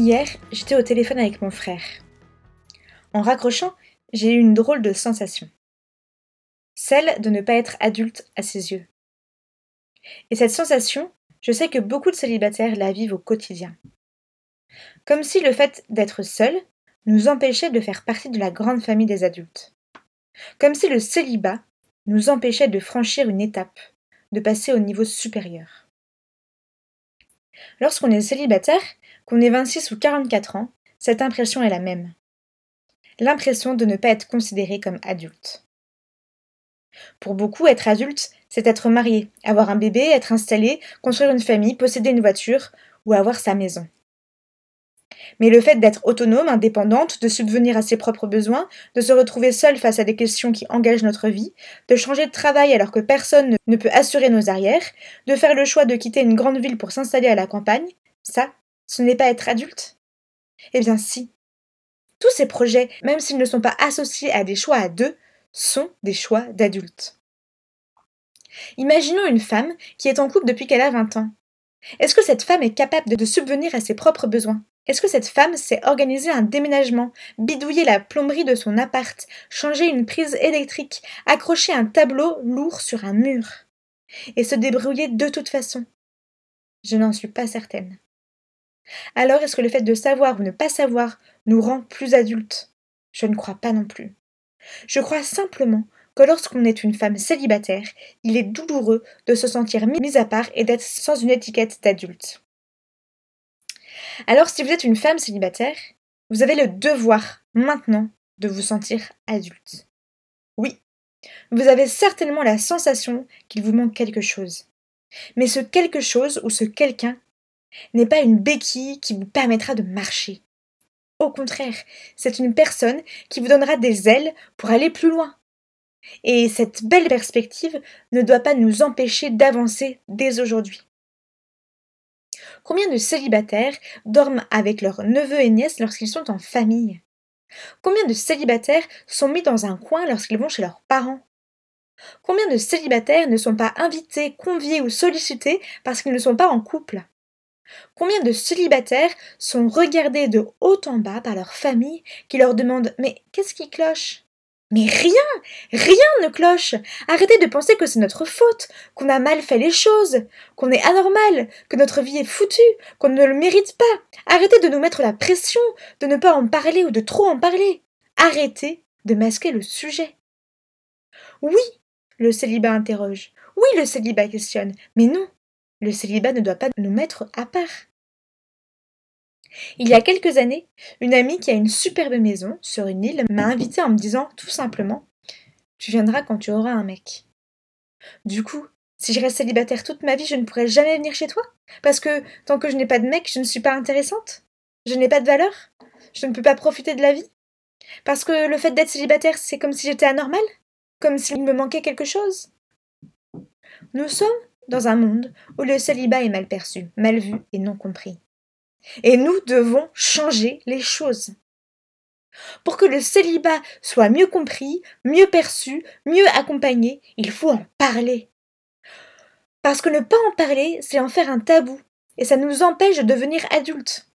Hier, j'étais au téléphone avec mon frère. En raccrochant, j'ai eu une drôle de sensation. Celle de ne pas être adulte à ses yeux. Et cette sensation, je sais que beaucoup de célibataires la vivent au quotidien. Comme si le fait d'être seul nous empêchait de faire partie de la grande famille des adultes. Comme si le célibat nous empêchait de franchir une étape, de passer au niveau supérieur. Lorsqu'on est célibataire, qu'on ait 26 ou 44 ans, cette impression est la même. L'impression de ne pas être considéré comme adulte. Pour beaucoup, être adulte, c'est être marié, avoir un bébé, être installé, construire une famille, posséder une voiture ou avoir sa maison. Mais le fait d'être autonome, indépendante, de subvenir à ses propres besoins, de se retrouver seule face à des questions qui engagent notre vie, de changer de travail alors que personne ne peut assurer nos arrières, de faire le choix de quitter une grande ville pour s'installer à la campagne, ça, ce n'est pas être adulte? Eh bien si. Tous ces projets, même s'ils ne sont pas associés à des choix à deux, sont des choix d'adultes. Imaginons une femme qui est en couple depuis qu'elle a 20 ans. Est-ce que cette femme est capable de subvenir à ses propres besoins? Est-ce que cette femme sait organiser un déménagement, bidouiller la plomberie de son appart, changer une prise électrique, accrocher un tableau lourd sur un mur Et se débrouiller de toute façon? Je n'en suis pas certaine. Alors est-ce que le fait de savoir ou ne pas savoir nous rend plus adultes? Je ne crois pas non plus. Je crois simplement que lorsqu'on est une femme célibataire, il est douloureux de se sentir mise à part et d'être sans une étiquette d'adulte. Alors si vous êtes une femme célibataire, vous avez le devoir maintenant de vous sentir adulte. Oui, vous avez certainement la sensation qu'il vous manque quelque chose. Mais ce quelque chose ou ce quelqu'un n'est pas une béquille qui vous permettra de marcher. Au contraire, c'est une personne qui vous donnera des ailes pour aller plus loin. Et cette belle perspective ne doit pas nous empêcher d'avancer dès aujourd'hui. Combien de célibataires dorment avec leurs neveux et nièces lorsqu'ils sont en famille? Combien de célibataires sont mis dans un coin lorsqu'ils vont chez leurs parents? Combien de célibataires ne sont pas invités, conviés ou sollicités parce qu'ils ne sont pas en couple? Combien de célibataires sont regardés de haut en bas par leur famille qui leur demandent Mais qu'est-ce qui cloche? Mais rien, rien ne cloche. Arrêtez de penser que c'est notre faute, qu'on a mal fait les choses, qu'on est anormal, que notre vie est foutue, qu'on ne le mérite pas. Arrêtez de nous mettre la pression, de ne pas en parler ou de trop en parler. Arrêtez de masquer le sujet. Oui, le célibat interroge. Oui, le célibat questionne. Mais non, le célibat ne doit pas nous mettre à part. Il y a quelques années, une amie qui a une superbe maison sur une île m'a invitée en me disant tout simplement Tu viendras quand tu auras un mec. Du coup, si je reste célibataire toute ma vie, je ne pourrai jamais venir chez toi Parce que tant que je n'ai pas de mec, je ne suis pas intéressante Je n'ai pas de valeur Je ne peux pas profiter de la vie Parce que le fait d'être célibataire, c'est comme si j'étais anormale Comme s'il me manquait quelque chose Nous sommes dans un monde où le célibat est mal perçu, mal vu et non compris. Et nous devons changer les choses. Pour que le célibat soit mieux compris, mieux perçu, mieux accompagné, il faut en parler. Parce que ne pas en parler, c'est en faire un tabou, et ça nous empêche de devenir adultes.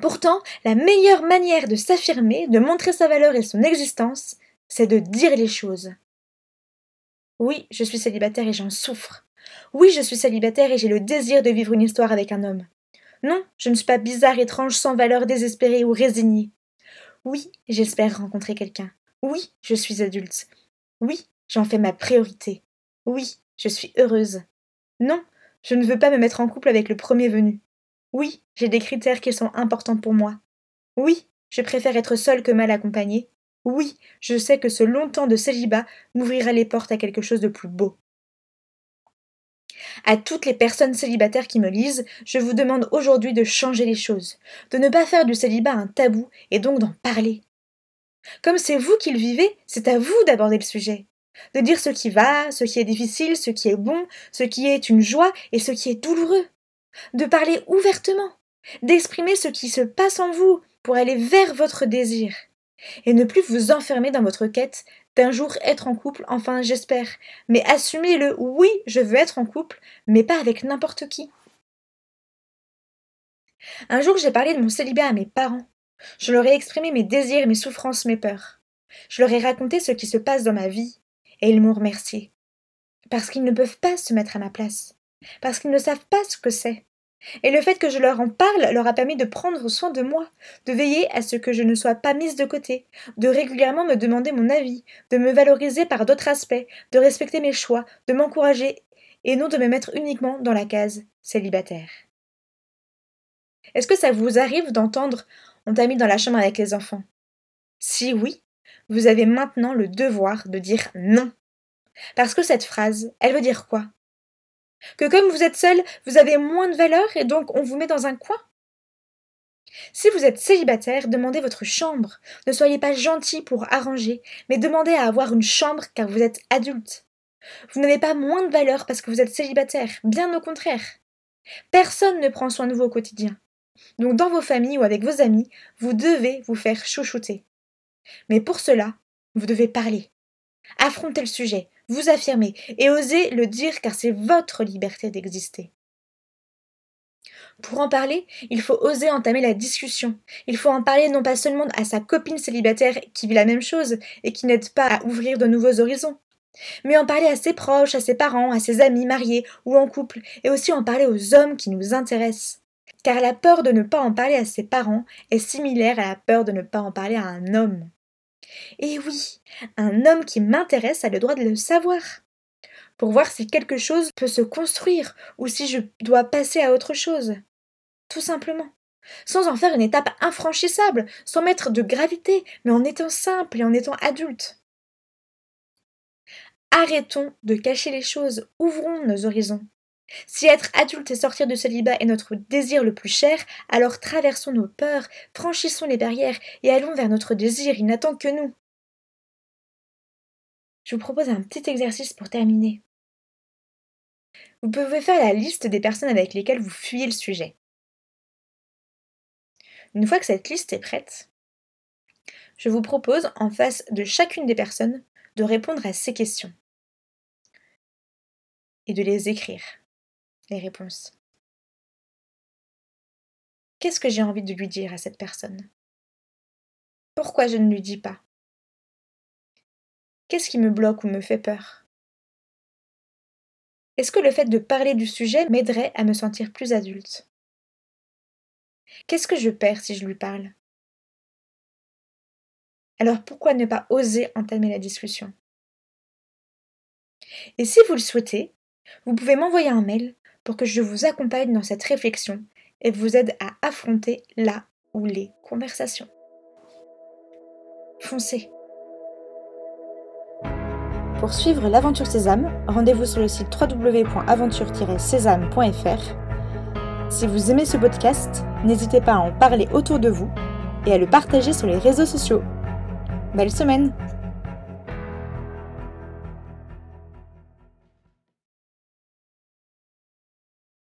Pourtant, la meilleure manière de s'affirmer, de montrer sa valeur et son existence, c'est de dire les choses. Oui, je suis célibataire et j'en souffre. Oui, je suis célibataire et j'ai le désir de vivre une histoire avec un homme. Non, je ne suis pas bizarre, étrange, sans valeur, désespérée ou résignée. Oui, j'espère rencontrer quelqu'un. Oui, je suis adulte. Oui, j'en fais ma priorité. Oui, je suis heureuse. Non, je ne veux pas me mettre en couple avec le premier venu. Oui, j'ai des critères qui sont importants pour moi. Oui, je préfère être seule que mal accompagnée. Oui, je sais que ce long temps de célibat m'ouvrira les portes à quelque chose de plus beau. À toutes les personnes célibataires qui me lisent, je vous demande aujourd'hui de changer les choses, de ne pas faire du célibat un tabou et donc d'en parler. Comme c'est vous qui le vivez, c'est à vous d'aborder le sujet, de dire ce qui va, ce qui est difficile, ce qui est bon, ce qui est une joie et ce qui est douloureux, de parler ouvertement, d'exprimer ce qui se passe en vous pour aller vers votre désir, et ne plus vous enfermer dans votre quête d'un jour être en couple, enfin j'espère, mais assumez le oui, je veux être en couple, mais pas avec n'importe qui. Un jour j'ai parlé de mon célibat à mes parents. Je leur ai exprimé mes désirs, mes souffrances, mes peurs. Je leur ai raconté ce qui se passe dans ma vie, et ils m'ont remercié. Parce qu'ils ne peuvent pas se mettre à ma place, parce qu'ils ne savent pas ce que c'est. Et le fait que je leur en parle leur a permis de prendre soin de moi, de veiller à ce que je ne sois pas mise de côté, de régulièrement me demander mon avis, de me valoriser par d'autres aspects, de respecter mes choix, de m'encourager, et non de me mettre uniquement dans la case célibataire. Est-ce que ça vous arrive d'entendre on t'a mis dans la chambre avec les enfants Si oui, vous avez maintenant le devoir de dire non. Parce que cette phrase, elle veut dire quoi? Que comme vous êtes seul, vous avez moins de valeur et donc on vous met dans un coin si vous êtes célibataire, demandez votre chambre. Ne soyez pas gentil pour arranger, mais demandez à avoir une chambre car vous êtes adulte. Vous n'avez pas moins de valeur parce que vous êtes célibataire, bien au contraire. Personne ne prend soin de vous au quotidien. Donc dans vos familles ou avec vos amis, vous devez vous faire chouchouter. Mais pour cela, vous devez parler. Affronter le sujet, vous affirmer et oser le dire car c'est votre liberté d'exister. Pour en parler, il faut oser entamer la discussion. Il faut en parler non pas seulement à sa copine célibataire qui vit la même chose et qui n'aide pas à ouvrir de nouveaux horizons, mais en parler à ses proches, à ses parents, à ses amis mariés ou en couple, et aussi en parler aux hommes qui nous intéressent car la peur de ne pas en parler à ses parents est similaire à la peur de ne pas en parler à un homme. Et oui, un homme qui m'intéresse a le droit de le savoir, pour voir si quelque chose peut se construire ou si je dois passer à autre chose. Tout simplement. Sans en faire une étape infranchissable, sans mettre de gravité, mais en étant simple et en étant adulte. Arrêtons de cacher les choses, ouvrons nos horizons. Si être adulte et sortir de célibat est notre désir le plus cher, alors traversons nos peurs, franchissons les barrières et allons vers notre désir, il n'attend que nous. Je vous propose un petit exercice pour terminer. Vous pouvez faire la liste des personnes avec lesquelles vous fuyez le sujet. Une fois que cette liste est prête, je vous propose, en face de chacune des personnes, de répondre à ces questions et de les écrire les réponses. Qu'est-ce que j'ai envie de lui dire à cette personne? Pourquoi je ne lui dis pas? Qu'est-ce qui me bloque ou me fait peur? Est-ce que le fait de parler du sujet m'aiderait à me sentir plus adulte? Qu'est-ce que je perds si je lui parle? Alors pourquoi ne pas oser entamer la discussion? Et si vous le souhaitez, vous pouvez m'envoyer un mail pour que je vous accompagne dans cette réflexion et vous aide à affronter la ou les conversations. Foncez Pour suivre l'aventure Sésame, rendez-vous sur le site www.aventure-sésame.fr. Si vous aimez ce podcast, n'hésitez pas à en parler autour de vous et à le partager sur les réseaux sociaux. Belle semaine